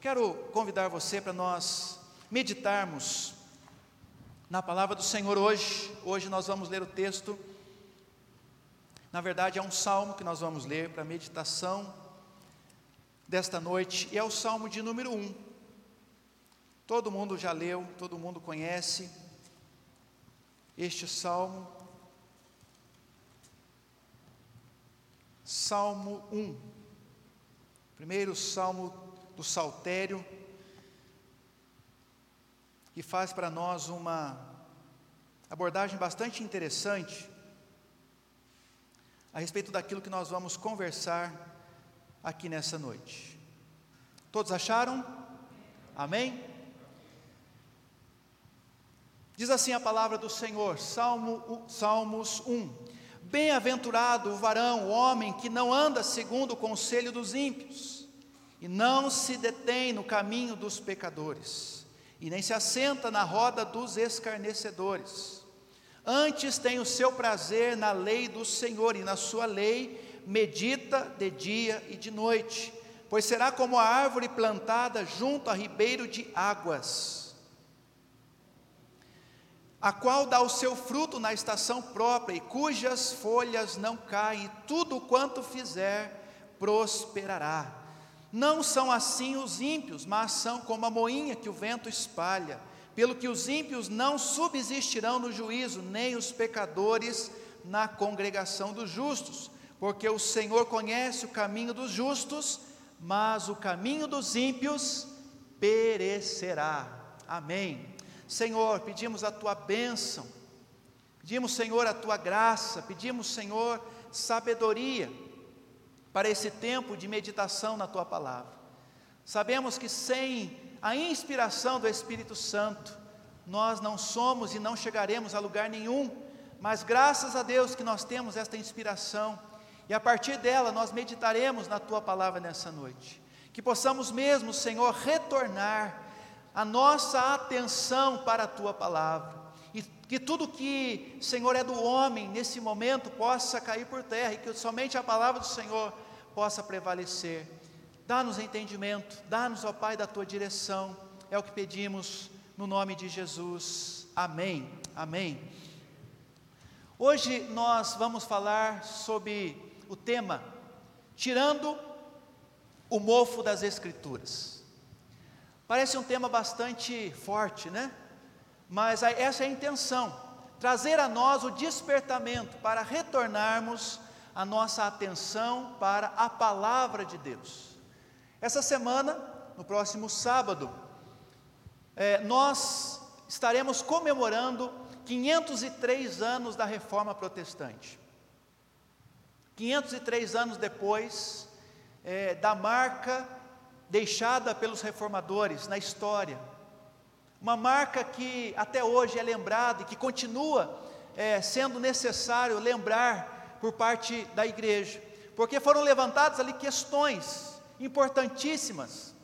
Quero convidar você para nós meditarmos na palavra do Senhor hoje. Hoje nós vamos ler o texto. Na verdade, é um salmo que nós vamos ler para meditação desta noite, e é o salmo de número 1. Todo mundo já leu, todo mundo conhece este salmo. Salmo 1. Primeiro salmo do saltério que faz para nós uma abordagem bastante interessante a respeito daquilo que nós vamos conversar aqui nessa noite. Todos acharam? Amém? Diz assim a palavra do Senhor, Salmo, Salmos 1: Bem-aventurado o varão, o homem que não anda segundo o conselho dos ímpios, e não se detém no caminho dos pecadores e nem se assenta na roda dos escarnecedores. Antes tem o seu prazer na lei do Senhor, e na sua lei medita de dia e de noite, pois será como a árvore plantada junto a ribeiro de águas, a qual dá o seu fruto na estação própria, e cujas folhas não caem, e tudo quanto fizer prosperará. Não são assim os ímpios, mas são como a moinha que o vento espalha. Pelo que os ímpios não subsistirão no juízo, nem os pecadores na congregação dos justos, porque o Senhor conhece o caminho dos justos, mas o caminho dos ímpios perecerá. Amém. Senhor, pedimos a tua bênção, pedimos, Senhor, a tua graça, pedimos, Senhor, sabedoria para esse tempo de meditação na tua palavra. Sabemos que sem a inspiração do Espírito Santo, nós não somos e não chegaremos a lugar nenhum, mas graças a Deus que nós temos esta inspiração, e a partir dela nós meditaremos na tua palavra nessa noite. Que possamos mesmo, Senhor, retornar a nossa atenção para a tua palavra, e que tudo que, Senhor, é do homem nesse momento possa cair por terra, e que somente a palavra do Senhor possa prevalecer. Dá-nos entendimento, dá-nos, ó Pai, da tua direção, é o que pedimos no nome de Jesus. Amém. Amém. Hoje nós vamos falar sobre o tema Tirando o mofo das Escrituras. Parece um tema bastante forte, né? Mas essa é a intenção, trazer a nós o despertamento para retornarmos a nossa atenção para a palavra de Deus. Essa semana, no próximo sábado, é, nós estaremos comemorando 503 anos da reforma protestante. 503 anos depois é, da marca deixada pelos reformadores na história. Uma marca que até hoje é lembrada e que continua é, sendo necessário lembrar por parte da igreja, porque foram levantadas ali questões importantíssimas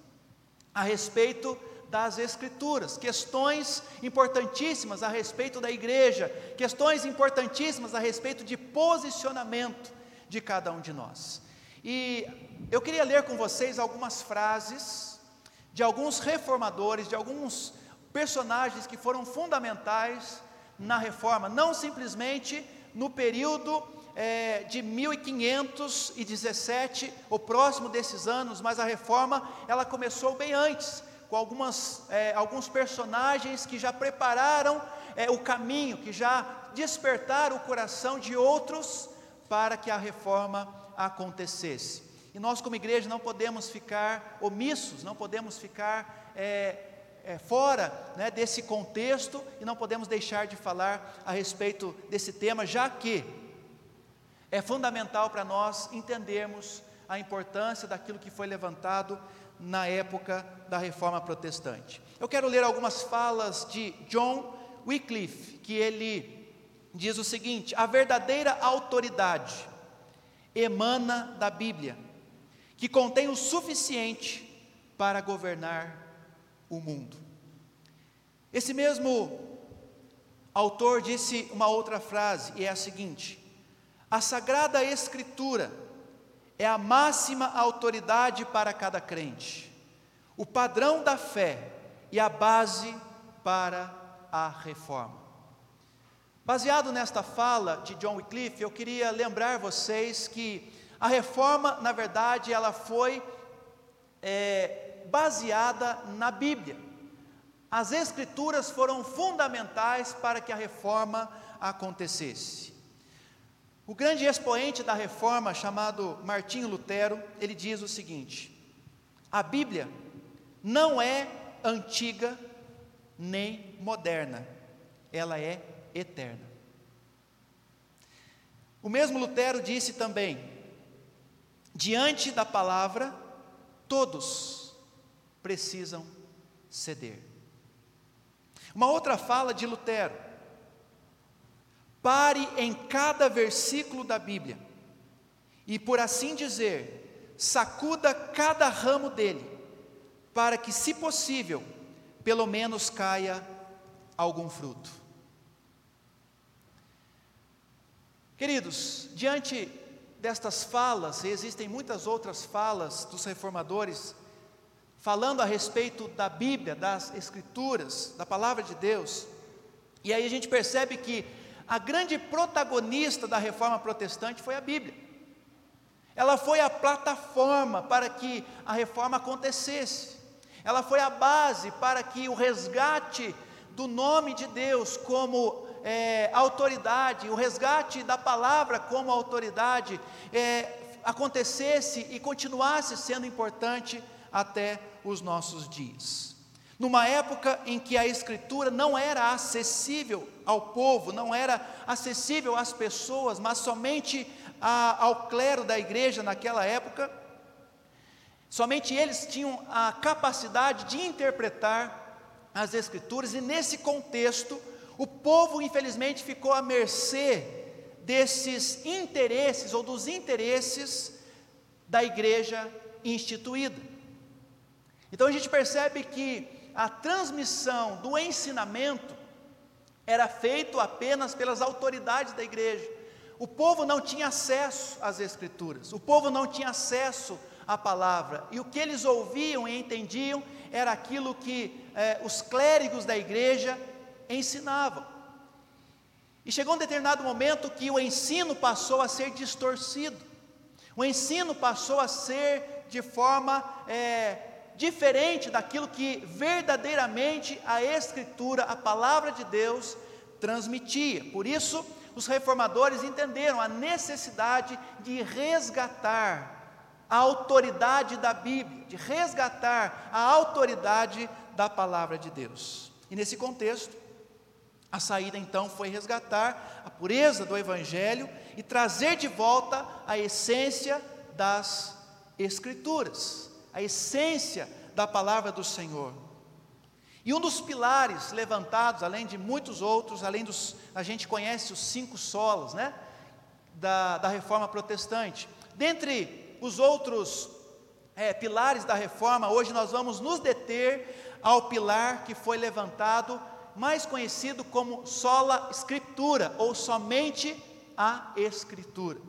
a respeito das Escrituras, questões importantíssimas a respeito da igreja, questões importantíssimas a respeito de posicionamento de cada um de nós. E eu queria ler com vocês algumas frases de alguns reformadores, de alguns personagens que foram fundamentais na reforma, não simplesmente no período é, de 1517, o próximo desses anos, mas a reforma ela começou bem antes, com algumas, é, alguns personagens que já prepararam é, o caminho, que já despertaram o coração de outros para que a reforma acontecesse. E nós, como igreja, não podemos ficar omissos, não podemos ficar é, é, fora né, desse contexto e não podemos deixar de falar a respeito desse tema, já que é fundamental para nós entendermos a importância daquilo que foi levantado na época da reforma protestante. Eu quero ler algumas falas de John Wycliffe, que ele diz o seguinte: a verdadeira autoridade emana da Bíblia, que contém o suficiente para governar o mundo. Esse mesmo autor disse uma outra frase, e é a seguinte: a Sagrada Escritura é a máxima autoridade para cada crente. o padrão da fé e a base para a reforma. Baseado nesta fala de John Wycliffe, eu queria lembrar vocês que a reforma, na verdade, ela foi é, baseada na Bíblia. As Escrituras foram fundamentais para que a reforma acontecesse. O grande expoente da reforma, chamado Martinho Lutero, ele diz o seguinte: a Bíblia não é antiga nem moderna, ela é eterna. O mesmo Lutero disse também: diante da palavra, todos precisam ceder. Uma outra fala de Lutero: pare em cada versículo da Bíblia e, por assim dizer, sacuda cada ramo dele, para que, se possível, pelo menos caia algum fruto. Queridos, diante destas falas, e existem muitas outras falas dos reformadores, falando a respeito da Bíblia, das Escrituras, da palavra de Deus, e aí a gente percebe que a grande protagonista da reforma protestante foi a Bíblia. Ela foi a plataforma para que a reforma acontecesse, ela foi a base para que o resgate do nome de Deus como é, autoridade, o resgate da palavra como autoridade, é, acontecesse e continuasse sendo importante até os nossos dias. Numa época em que a Escritura não era acessível ao povo, não era acessível às pessoas, mas somente a, ao clero da igreja naquela época, somente eles tinham a capacidade de interpretar as Escrituras, e nesse contexto, o povo, infelizmente, ficou à mercê desses interesses ou dos interesses da igreja instituída. Então a gente percebe que a transmissão do ensinamento era feito apenas pelas autoridades da igreja. O povo não tinha acesso às escrituras, o povo não tinha acesso à palavra, e o que eles ouviam e entendiam era aquilo que eh, os clérigos da igreja ensinavam. E chegou um determinado momento que o ensino passou a ser distorcido, o ensino passou a ser de forma é, diferente daquilo que verdadeiramente a Escritura, a palavra de Deus, transmitia. Por isso, os reformadores entenderam a necessidade de resgatar a autoridade da Bíblia, de resgatar a autoridade da palavra de Deus. E nesse contexto, a saída então foi resgatar a pureza do Evangelho e trazer de volta a essência das Escrituras, a essência da palavra do Senhor. E um dos pilares levantados, além de muitos outros, além dos, a gente conhece os cinco solos, né, da, da reforma protestante. Dentre os outros é, pilares da reforma, hoje nós vamos nos deter ao pilar que foi levantado mais conhecido como sola escritura, ou somente a escritura.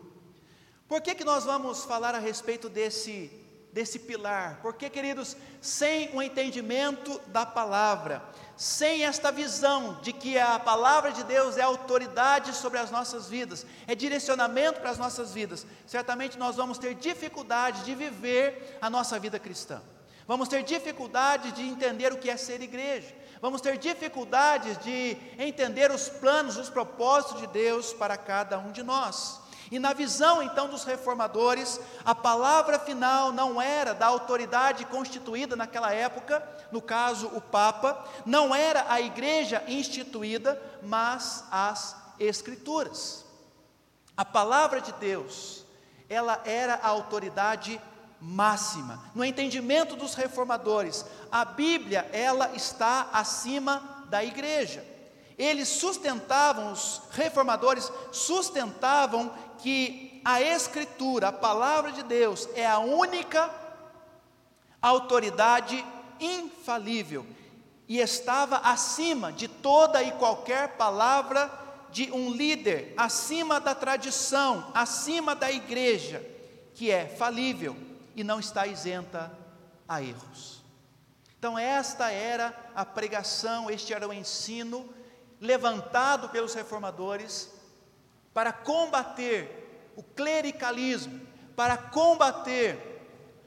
Por que, que nós vamos falar a respeito desse, desse pilar? Porque, queridos, sem o entendimento da palavra, sem esta visão de que a palavra de Deus é autoridade sobre as nossas vidas, é direcionamento para as nossas vidas, certamente nós vamos ter dificuldade de viver a nossa vida cristã. Vamos ter dificuldade de entender o que é ser igreja vamos ter dificuldades de entender os planos, os propósitos de Deus para cada um de nós. E na visão então dos reformadores, a palavra final não era da autoridade constituída naquela época, no caso o Papa, não era a igreja instituída, mas as Escrituras. A palavra de Deus, ela era a autoridade máxima. No entendimento dos reformadores, a Bíblia, ela está acima da igreja. Eles sustentavam, os reformadores sustentavam que a Escritura, a palavra de Deus, é a única autoridade infalível e estava acima de toda e qualquer palavra de um líder, acima da tradição, acima da igreja, que é falível e não está isenta a erros. Então, esta era a pregação, este era o ensino levantado pelos reformadores para combater o clericalismo, para combater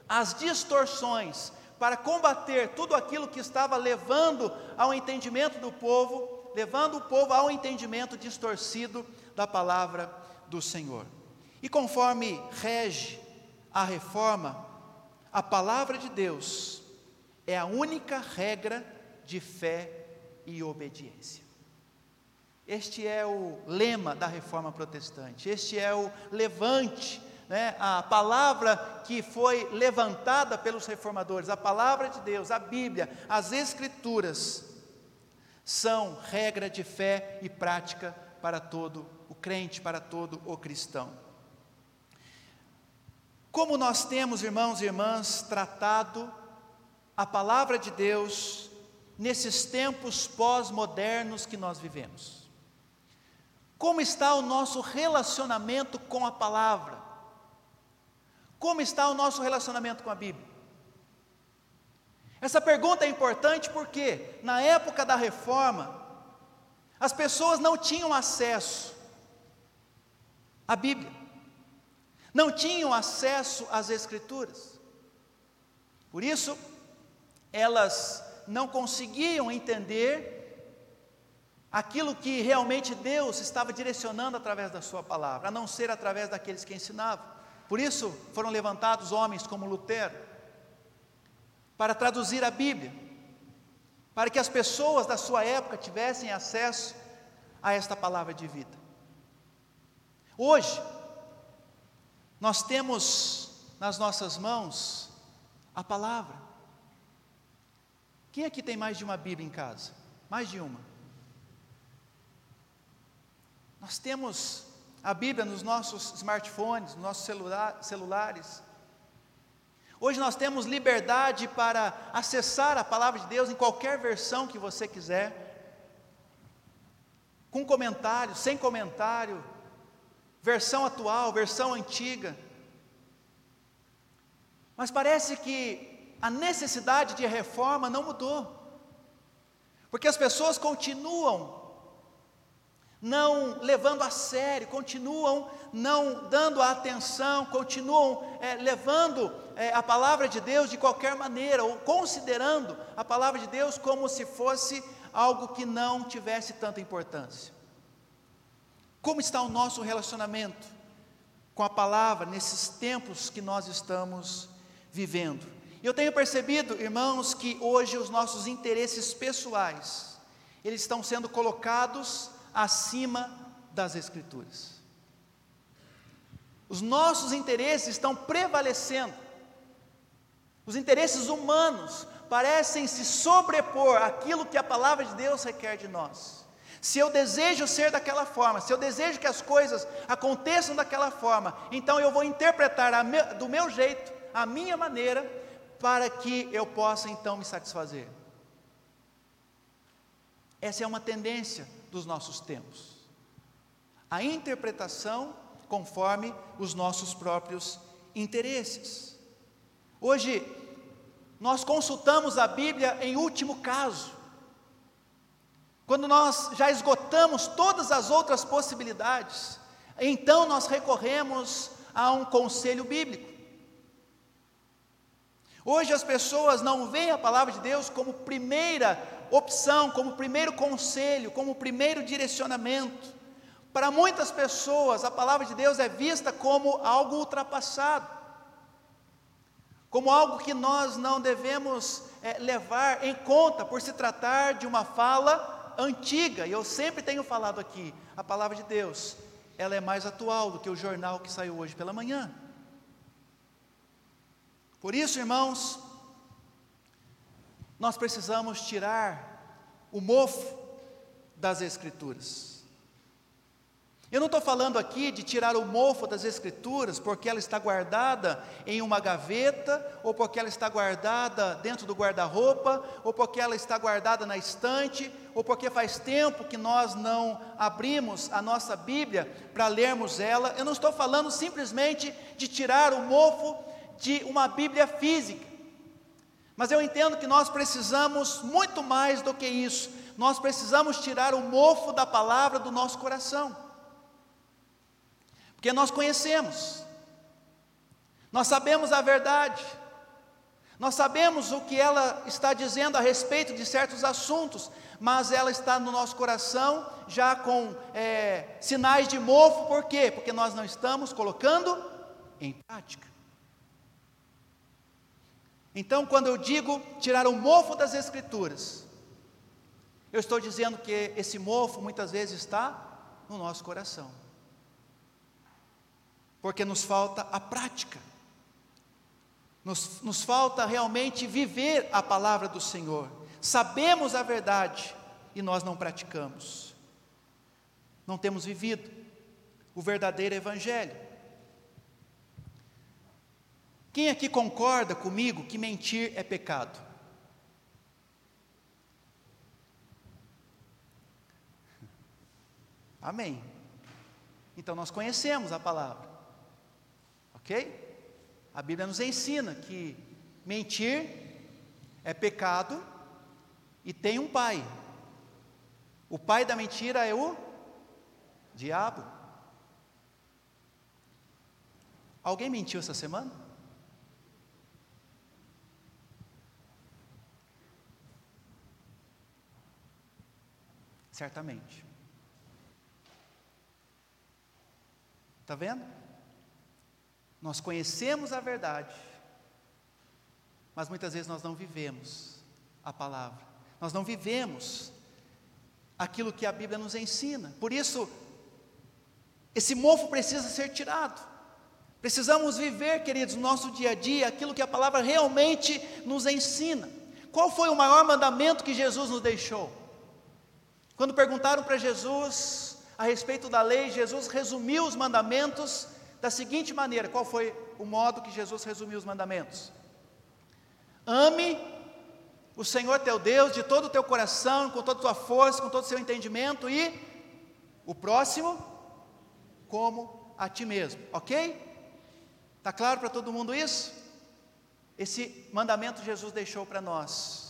as distorções, para combater tudo aquilo que estava levando ao entendimento do povo, levando o povo ao entendimento distorcido da palavra do Senhor. E conforme rege a reforma, a palavra de Deus é a única regra de fé e obediência. Este é o lema da reforma protestante, este é o levante né, a palavra que foi levantada pelos reformadores, a palavra de Deus, a Bíblia, as Escrituras, são regra de fé e prática para todo o crente, para todo o cristão. Como nós temos, irmãos e irmãs, tratado a palavra de Deus nesses tempos pós-modernos que nós vivemos? Como está o nosso relacionamento com a palavra? Como está o nosso relacionamento com a Bíblia? Essa pergunta é importante porque, na época da reforma, as pessoas não tinham acesso à Bíblia, não tinham acesso às Escrituras. Por isso, elas não conseguiam entender aquilo que realmente Deus estava direcionando através da Sua palavra, a não ser através daqueles que ensinavam. Por isso foram levantados homens como Lutero, para traduzir a Bíblia, para que as pessoas da sua época tivessem acesso a esta palavra de vida. Hoje, nós temos nas nossas mãos a palavra. Quem aqui tem mais de uma Bíblia em casa? Mais de uma. Nós temos a Bíblia nos nossos smartphones, nos nossos celular, celulares. Hoje nós temos liberdade para acessar a palavra de Deus em qualquer versão que você quiser, com comentário, sem comentário, versão atual, versão antiga. Mas parece que a necessidade de reforma não mudou, porque as pessoas continuam não levando a sério, continuam não dando atenção, continuam é, levando é, a palavra de Deus de qualquer maneira, ou considerando a palavra de Deus como se fosse algo que não tivesse tanta importância. Como está o nosso relacionamento com a palavra nesses tempos que nós estamos vivendo? Eu tenho percebido, irmãos, que hoje os nossos interesses pessoais, eles estão sendo colocados acima das Escrituras. Os nossos interesses estão prevalecendo, os interesses humanos parecem se sobrepor àquilo que a palavra de Deus requer de nós. Se eu desejo ser daquela forma, se eu desejo que as coisas aconteçam daquela forma, então eu vou interpretar do meu jeito, a minha maneira, para que eu possa então me satisfazer. Essa é uma tendência dos nossos tempos. A interpretação conforme os nossos próprios interesses. Hoje, nós consultamos a Bíblia em último caso, quando nós já esgotamos todas as outras possibilidades, então nós recorremos a um conselho bíblico. Hoje as pessoas não veem a palavra de Deus como primeira opção, como primeiro conselho, como primeiro direcionamento. Para muitas pessoas, a palavra de Deus é vista como algo ultrapassado, como algo que nós não devemos é, levar em conta, por se tratar de uma fala antiga, e eu sempre tenho falado aqui: a palavra de Deus, ela é mais atual do que o jornal que saiu hoje pela manhã. Por isso, irmãos, nós precisamos tirar o mofo das Escrituras. Eu não estou falando aqui de tirar o mofo das Escrituras porque ela está guardada em uma gaveta, ou porque ela está guardada dentro do guarda-roupa, ou porque ela está guardada na estante, ou porque faz tempo que nós não abrimos a nossa Bíblia para lermos ela. Eu não estou falando simplesmente de tirar o mofo de uma Bíblia física. Mas eu entendo que nós precisamos muito mais do que isso. Nós precisamos tirar o mofo da palavra do nosso coração. Porque nós conhecemos, nós sabemos a verdade, nós sabemos o que ela está dizendo a respeito de certos assuntos, mas ela está no nosso coração já com é, sinais de mofo, por quê? Porque nós não estamos colocando em prática. Então, quando eu digo tirar o mofo das Escrituras, eu estou dizendo que esse mofo muitas vezes está no nosso coração, porque nos falta a prática. Nos, nos falta realmente viver a palavra do Senhor. Sabemos a verdade e nós não praticamos. Não temos vivido o verdadeiro Evangelho. Quem aqui concorda comigo que mentir é pecado? Amém. Então nós conhecemos a palavra, ok? A Bíblia nos ensina que mentir é pecado e tem um pai. O pai da mentira é o diabo. Alguém mentiu essa semana? Certamente. Está vendo? Nós conhecemos a verdade, mas muitas vezes nós não vivemos a palavra, nós não vivemos aquilo que a Bíblia nos ensina. Por isso, esse mofo precisa ser tirado. Precisamos viver, queridos, no nosso dia a dia aquilo que a palavra realmente nos ensina. Qual foi o maior mandamento que Jesus nos deixou? Quando perguntaram para Jesus a respeito da lei, Jesus resumiu os mandamentos da seguinte maneira: qual foi o modo que Jesus resumiu os mandamentos? Ame o Senhor teu Deus de todo o teu coração, com toda a tua força, com todo o seu entendimento e o próximo como a ti mesmo, ok? Está claro para todo mundo isso? Esse mandamento Jesus deixou para nós.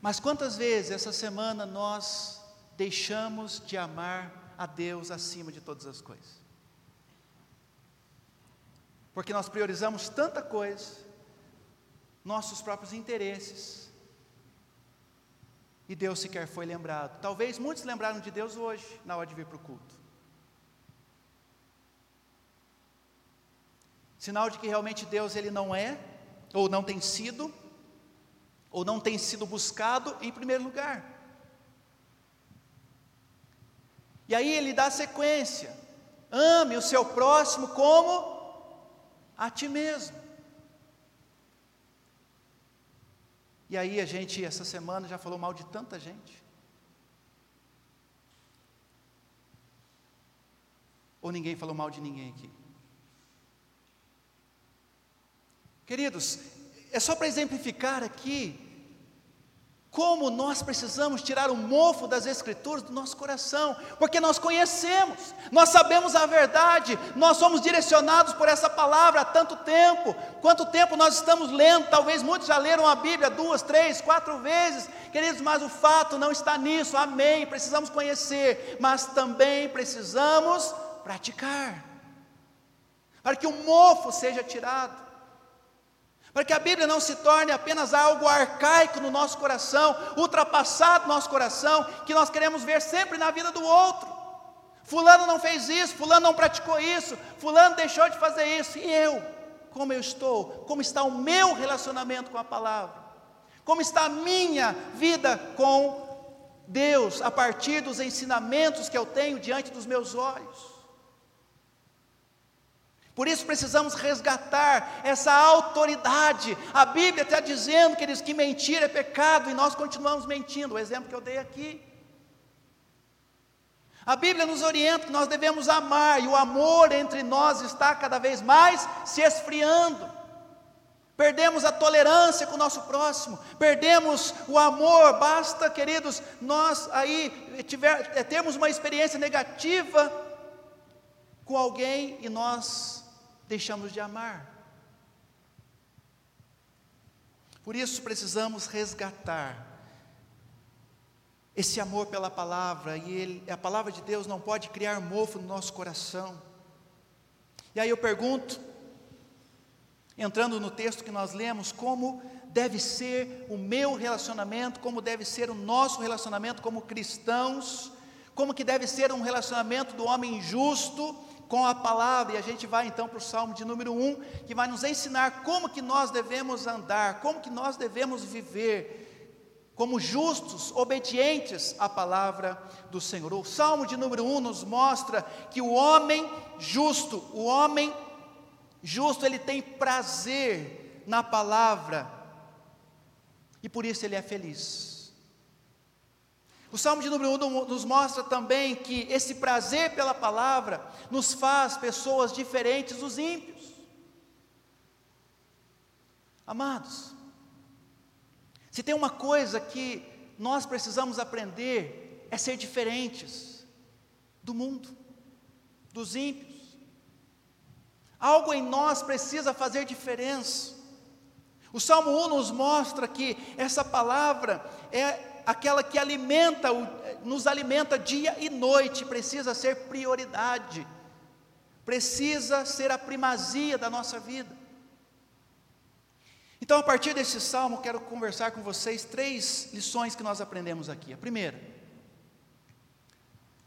Mas quantas vezes essa semana nós deixamos de amar a Deus acima de todas as coisas? porque nós priorizamos tanta coisa, nossos próprios interesses, e Deus sequer foi lembrado. Talvez muitos lembraram de Deus hoje, na hora de vir para o culto. Sinal de que realmente Deus ele não é, ou não tem sido, ou não tem sido buscado em primeiro lugar. E aí ele dá sequência: ame o seu próximo como a ti mesmo. E aí a gente, essa semana, já falou mal de tanta gente. Ou ninguém falou mal de ninguém aqui? Queridos, é só para exemplificar aqui como nós precisamos tirar o mofo das Escrituras do nosso coração, porque nós conhecemos, nós sabemos a verdade, nós somos direcionados por essa palavra há tanto tempo. Quanto tempo nós estamos lendo? Talvez muitos já leram a Bíblia duas, três, quatro vezes, queridos, mas o fato não está nisso, amém. Precisamos conhecer, mas também precisamos praticar, para que o mofo seja tirado. Para que a Bíblia não se torne apenas algo arcaico no nosso coração, ultrapassado no nosso coração, que nós queremos ver sempre na vida do outro. Fulano não fez isso, Fulano não praticou isso, Fulano deixou de fazer isso, e eu? Como eu estou? Como está o meu relacionamento com a palavra? Como está a minha vida com Deus a partir dos ensinamentos que eu tenho diante dos meus olhos? Por isso precisamos resgatar essa autoridade. A Bíblia está dizendo, queridos, que mentir é pecado e nós continuamos mentindo. O exemplo que eu dei aqui. A Bíblia nos orienta que nós devemos amar e o amor entre nós está cada vez mais se esfriando. Perdemos a tolerância com o nosso próximo, perdemos o amor. Basta, queridos, nós aí tiver, é, termos uma experiência negativa com alguém e nós deixamos de amar. Por isso precisamos resgatar esse amor pela palavra, e ele, a palavra de Deus não pode criar mofo no nosso coração. E aí eu pergunto, entrando no texto que nós lemos, como deve ser o meu relacionamento, como deve ser o nosso relacionamento como cristãos, como que deve ser um relacionamento do homem justo com a palavra, e a gente vai então para o Salmo de número 1, que vai nos ensinar como que nós devemos andar, como que nós devemos viver, como justos, obedientes à palavra do Senhor. O Salmo de número 1 nos mostra que o homem justo, o homem justo, ele tem prazer na palavra, e por isso ele é feliz. O Salmo de número 1 nos mostra também que esse prazer pela palavra nos faz pessoas diferentes dos ímpios. Amados, se tem uma coisa que nós precisamos aprender é ser diferentes do mundo, dos ímpios. Algo em nós precisa fazer diferença. O Salmo 1 nos mostra que essa palavra é aquela que alimenta, nos alimenta dia e noite, precisa ser prioridade, precisa ser a primazia da nossa vida. Então, a partir desse salmo, quero conversar com vocês três lições que nós aprendemos aqui. A primeira,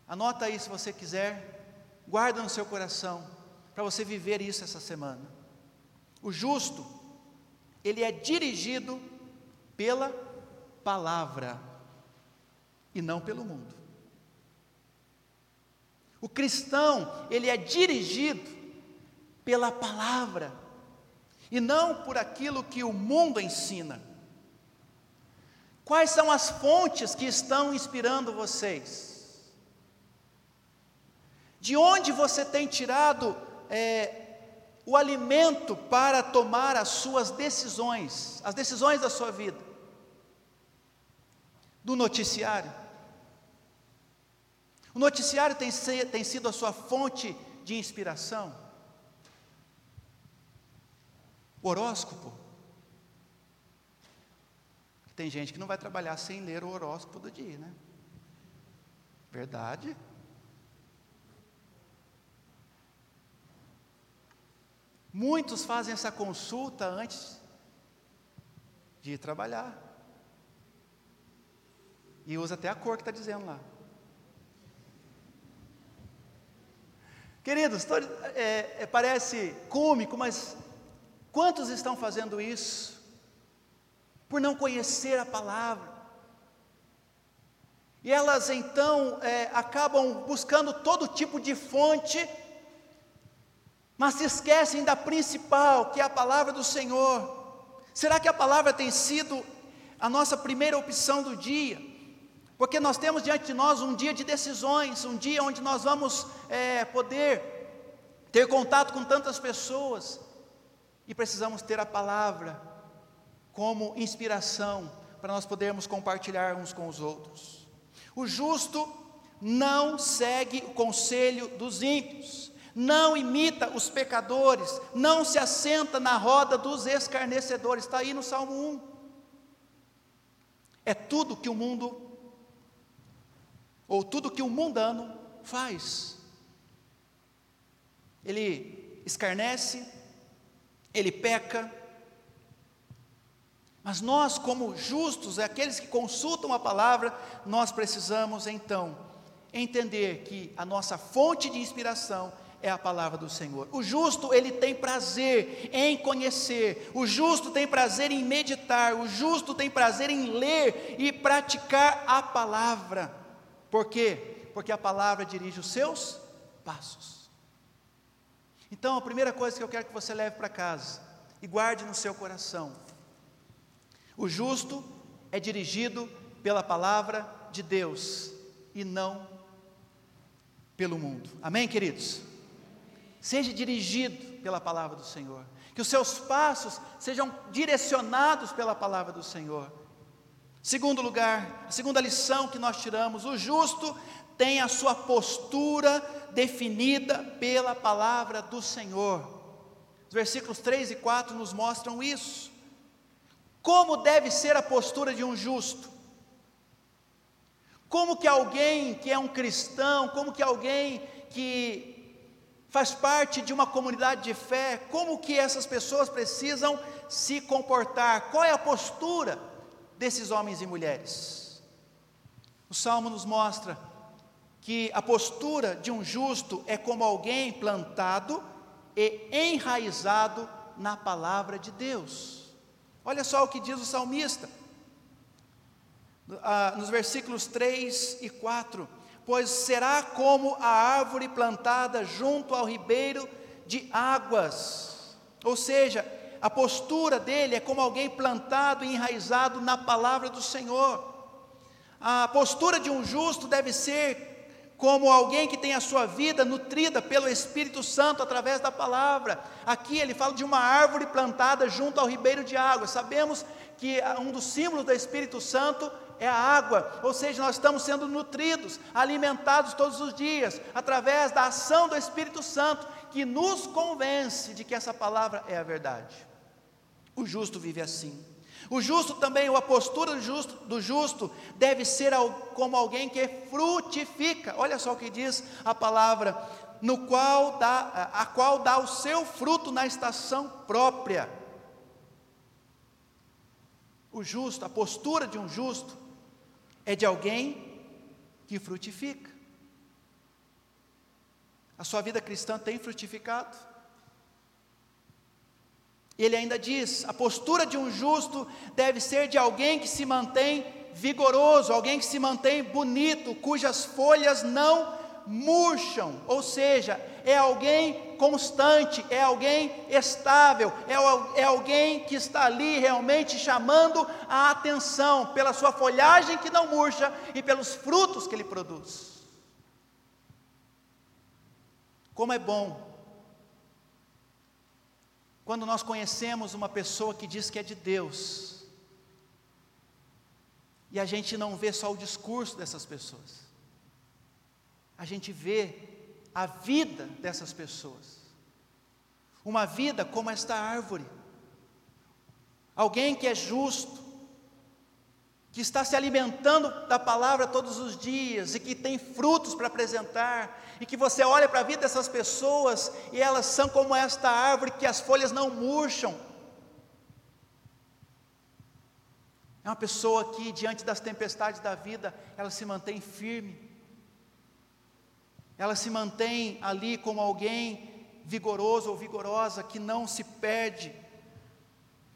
anota aí se você quiser, guarda no seu coração, para você viver isso essa semana. O justo, ele é dirigido pela palavra e não pelo mundo. O cristão, ele é dirigido pela palavra e não por aquilo que o mundo ensina. Quais são as fontes que estão inspirando vocês? De onde você tem tirado é, o alimento para tomar as suas decisões, as decisões da sua vida? Do noticiário? O noticiário tem, tem sido a sua fonte de inspiração? O horóscopo? Tem gente que não vai trabalhar sem ler o horóscopo do dia, né? Verdade? Muitos fazem essa consulta antes de ir trabalhar. E usa até a cor que está dizendo lá. Queridos, é, é, parece cômico, mas quantos estão fazendo isso? Por não conhecer a palavra. E elas então é, acabam buscando todo tipo de fonte, mas se esquecem da principal, que é a palavra do Senhor. Será que a palavra tem sido a nossa primeira opção do dia? Porque nós temos diante de nós um dia de decisões, um dia onde nós vamos é, poder ter contato com tantas pessoas, e precisamos ter a palavra como inspiração para nós podermos compartilhar uns com os outros. O justo não segue o conselho dos ímpios, não imita os pecadores, não se assenta na roda dos escarnecedores, está aí no Salmo 1. É tudo que o mundo ou tudo que o mundano faz. Ele escarnece, ele peca, mas nós, como justos, aqueles que consultam a palavra, nós precisamos então entender que a nossa fonte de inspiração é a palavra do Senhor. O justo, ele tem prazer em conhecer, o justo tem prazer em meditar, o justo tem prazer em ler e praticar a palavra. Por quê? Porque a palavra dirige os seus passos. Então, a primeira coisa que eu quero que você leve para casa e guarde no seu coração: o justo é dirigido pela palavra de Deus e não pelo mundo. Amém, queridos? Seja dirigido pela palavra do Senhor, que os seus passos sejam direcionados pela palavra do Senhor Segundo lugar, segunda lição que nós tiramos: o justo tem a sua postura definida pela palavra do Senhor. Os versículos 3 e 4 nos mostram isso. Como deve ser a postura de um justo? Como que alguém que é um cristão, como que alguém que faz parte de uma comunidade de fé, como que essas pessoas precisam se comportar? Qual é a postura desses homens e mulheres? O salmo nos mostra que a postura de um justo é como alguém plantado e enraizado na palavra de Deus. Olha só o que diz o salmista, ah, nos versículos 3 e 4: Pois será como a árvore plantada junto ao ribeiro de águas, ou seja, a postura dele é como alguém plantado e enraizado na palavra do Senhor. A postura de um justo deve ser como alguém que tem a sua vida nutrida pelo Espírito Santo através da palavra. Aqui ele fala de uma árvore plantada junto ao ribeiro de água. Sabemos que um dos símbolos do Espírito Santo é a água, ou seja, nós estamos sendo nutridos, alimentados todos os dias, através da ação do Espírito Santo, que nos convence de que essa palavra é a verdade. O justo vive assim. O justo também, a postura do justo, do justo deve ser como alguém que frutifica. Olha só o que diz a palavra, no qual dá, a qual dá o seu fruto na estação própria. O justo, a postura de um justo é de alguém que frutifica. A sua vida cristã tem frutificado? Ele ainda diz: a postura de um justo deve ser de alguém que se mantém vigoroso, alguém que se mantém bonito, cujas folhas não murcham, ou seja, é alguém constante, é alguém estável, é, é alguém que está ali realmente chamando a atenção pela sua folhagem que não murcha e pelos frutos que ele produz. Como é bom quando nós conhecemos uma pessoa que diz que é de Deus, e a gente não vê só o discurso dessas pessoas, a gente vê a vida dessas pessoas, uma vida como esta árvore, alguém que é justo, que está se alimentando da palavra todos os dias e que tem frutos para apresentar, e que você olha para a vida dessas pessoas e elas são como esta árvore que as folhas não murcham. É uma pessoa que, diante das tempestades da vida, ela se mantém firme, ela se mantém ali como alguém vigoroso ou vigorosa que não se perde,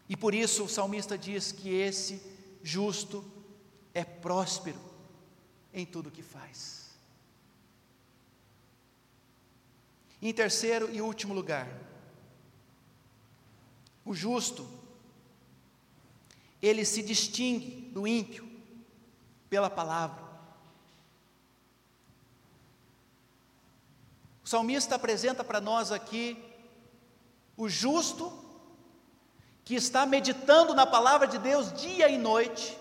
e por isso o salmista diz que esse justo é próspero em tudo que faz. Em terceiro e último lugar, o justo, ele se distingue do ímpio pela palavra. O salmista apresenta para nós aqui o justo que está meditando na palavra de Deus dia e noite.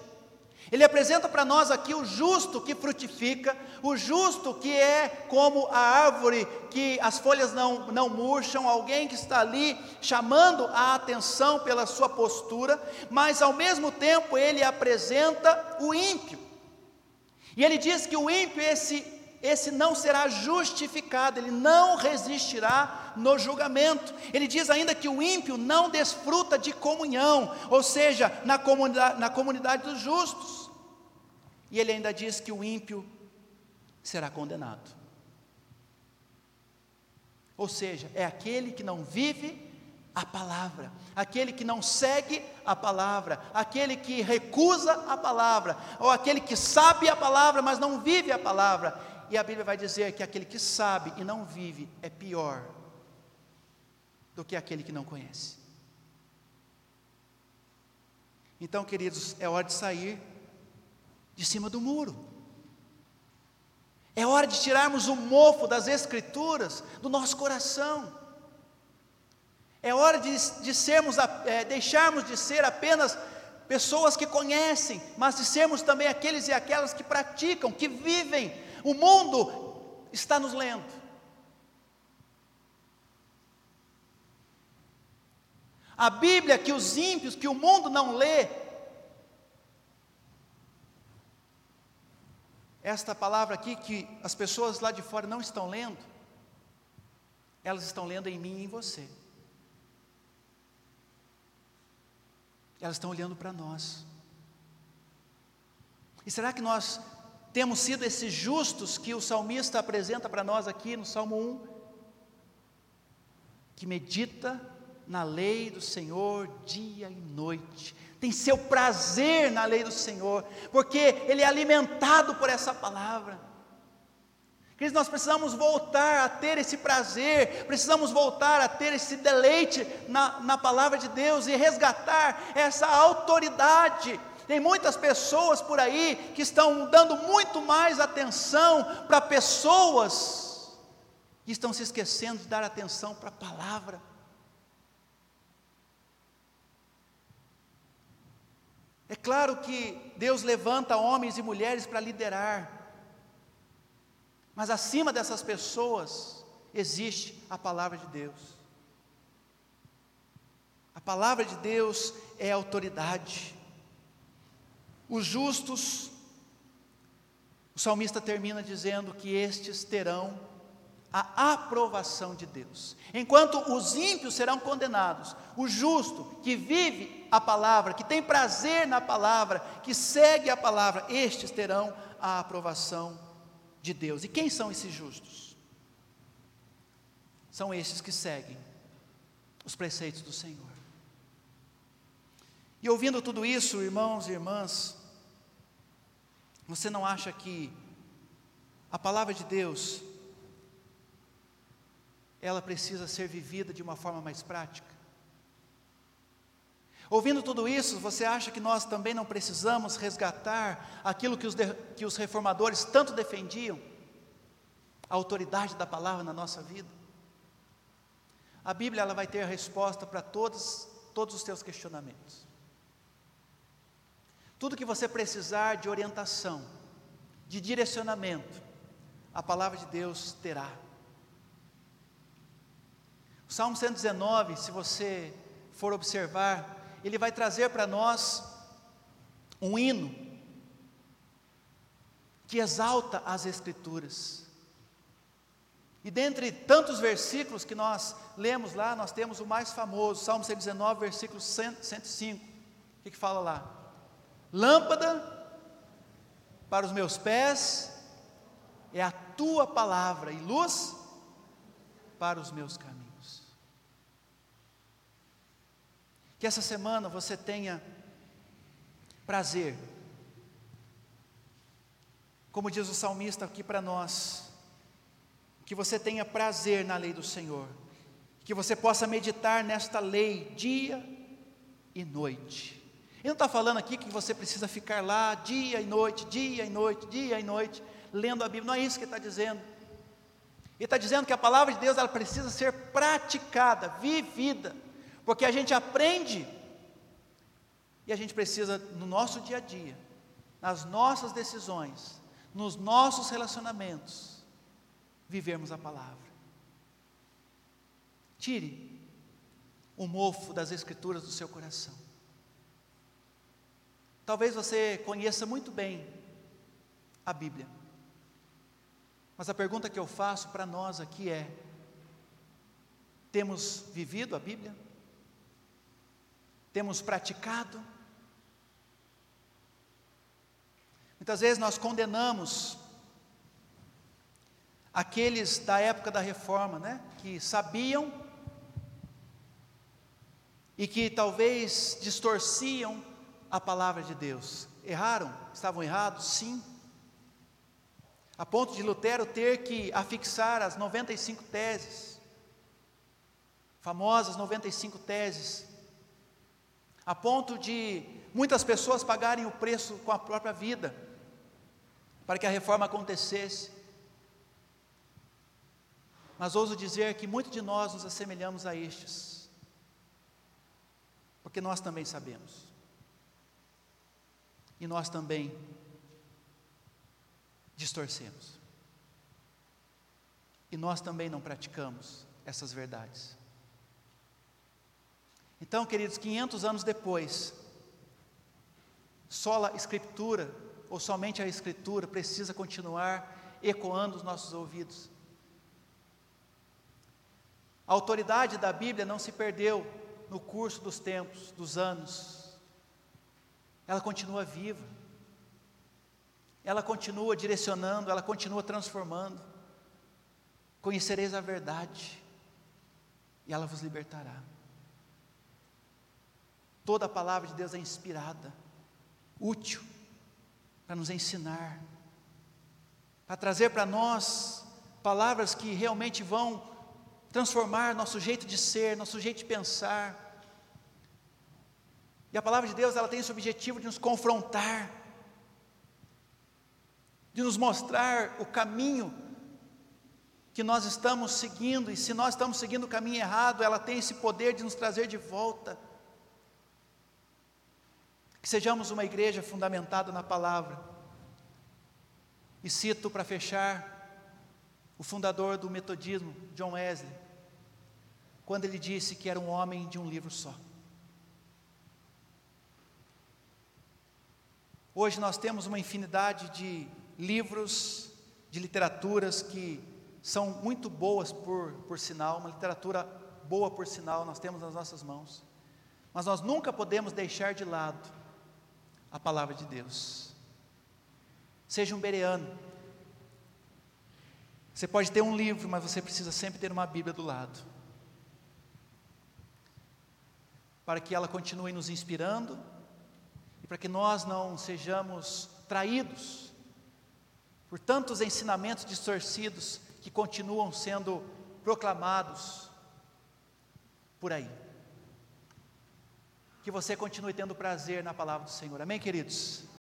Ele apresenta para nós aqui o justo que frutifica, o justo que é como a árvore que as folhas não, não murcham, alguém que está ali chamando a atenção pela sua postura, mas ao mesmo tempo ele apresenta o ímpio. E ele diz que o ímpio, esse esse não será justificado, ele não resistirá no julgamento. Ele diz ainda que o ímpio não desfruta de comunhão, ou seja, na comunidade, na comunidade dos justos. E ele ainda diz que o ímpio será condenado. Ou seja, é aquele que não vive a palavra, aquele que não segue a palavra, aquele que recusa a palavra, ou aquele que sabe a palavra, mas não vive a palavra, e a Bíblia vai dizer que aquele que sabe e não vive é pior do que aquele que não conhece. Então, queridos, é hora de sair de cima do muro. É hora de tirarmos o mofo das Escrituras do nosso coração. É hora de, de sermos, é, deixarmos de ser apenas pessoas que conhecem, mas de sermos também aqueles e aquelas que praticam, que vivem o mundo está nos lendo. A Bíblia que os ímpios, que o mundo não lê. Esta palavra aqui que as pessoas lá de fora não estão lendo, elas estão lendo em mim e em você. Elas estão olhando para nós. E será que nós temos sido esses justos que o salmista apresenta para nós aqui no Salmo 1? Que medita na lei do Senhor dia e noite, tem seu prazer na lei do Senhor, porque ele é alimentado por essa palavra. Nós precisamos voltar a ter esse prazer, precisamos voltar a ter esse deleite na, na palavra de Deus e resgatar essa autoridade. Tem muitas pessoas por aí que estão dando muito mais atenção para pessoas e estão se esquecendo de dar atenção para a palavra. É claro que Deus levanta homens e mulheres para liderar, mas acima dessas pessoas existe a palavra de Deus. A palavra de Deus é autoridade. Os justos, o salmista termina dizendo que estes terão a aprovação de Deus. Enquanto os ímpios serão condenados, o justo que vive a palavra, que tem prazer na palavra, que segue a palavra, estes terão a aprovação de Deus. E quem são esses justos? São estes que seguem os preceitos do Senhor. E ouvindo tudo isso, irmãos e irmãs, você não acha que a palavra de Deus ela precisa ser vivida de uma forma mais prática? Ouvindo tudo isso, você acha que nós também não precisamos resgatar aquilo que os, de, que os reformadores tanto defendiam? A autoridade da palavra na nossa vida? A Bíblia ela vai ter a resposta para todos, todos os teus questionamentos. Tudo que você precisar de orientação, de direcionamento, a palavra de Deus terá. O Salmo 119, se você for observar, ele vai trazer para nós um hino que exalta as Escrituras. E dentre tantos versículos que nós lemos lá, nós temos o mais famoso, Salmo 119, versículo 105. O que, que fala lá? Lâmpada para os meus pés é a tua palavra, e luz para os meus caminhos. Que essa semana você tenha prazer. Como diz o salmista aqui para nós, que você tenha prazer na lei do Senhor, que você possa meditar nesta lei dia e noite. Ele não está falando aqui que você precisa ficar lá dia e noite, dia e noite, dia e noite, lendo a Bíblia, não é isso que ele está dizendo. Ele está dizendo que a palavra de Deus ela precisa ser praticada, vivida porque a gente aprende e a gente precisa, no nosso dia a dia, nas nossas decisões, nos nossos relacionamentos, vivermos a palavra. Tire o mofo das Escrituras do seu coração. Talvez você conheça muito bem a Bíblia, mas a pergunta que eu faço para nós aqui é: temos vivido a Bíblia? temos praticado. Muitas vezes nós condenamos aqueles da época da reforma, né, que sabiam e que talvez distorciam a palavra de Deus. Erraram? Estavam errados? Sim. A ponto de Lutero ter que afixar as 95 teses, famosas 95 teses, a ponto de muitas pessoas pagarem o preço com a própria vida, para que a reforma acontecesse. Mas ouso dizer que muitos de nós nos assemelhamos a estes, porque nós também sabemos, e nós também distorcemos, e nós também não praticamos essas verdades. Então, queridos, 500 anos depois, só a Escritura, ou somente a Escritura, precisa continuar ecoando os nossos ouvidos. A autoridade da Bíblia não se perdeu no curso dos tempos, dos anos. Ela continua viva. Ela continua direcionando, ela continua transformando. Conhecereis a verdade, e ela vos libertará. Toda a palavra de Deus é inspirada, útil, para nos ensinar, para trazer para nós palavras que realmente vão transformar nosso jeito de ser, nosso jeito de pensar. E a palavra de Deus, ela tem esse objetivo de nos confrontar, de nos mostrar o caminho que nós estamos seguindo, e se nós estamos seguindo o caminho errado, ela tem esse poder de nos trazer de volta que sejamos uma igreja fundamentada na palavra. E cito para fechar o fundador do metodismo, John Wesley, quando ele disse que era um homem de um livro só. Hoje nós temos uma infinidade de livros, de literaturas que são muito boas por, por sinal, uma literatura boa por sinal, nós temos nas nossas mãos. Mas nós nunca podemos deixar de lado a palavra de Deus. Seja um bereano. Você pode ter um livro, mas você precisa sempre ter uma Bíblia do lado. Para que ela continue nos inspirando para que nós não sejamos traídos por tantos ensinamentos distorcidos que continuam sendo proclamados por aí que você continue tendo prazer na palavra do Senhor. Amém, queridos?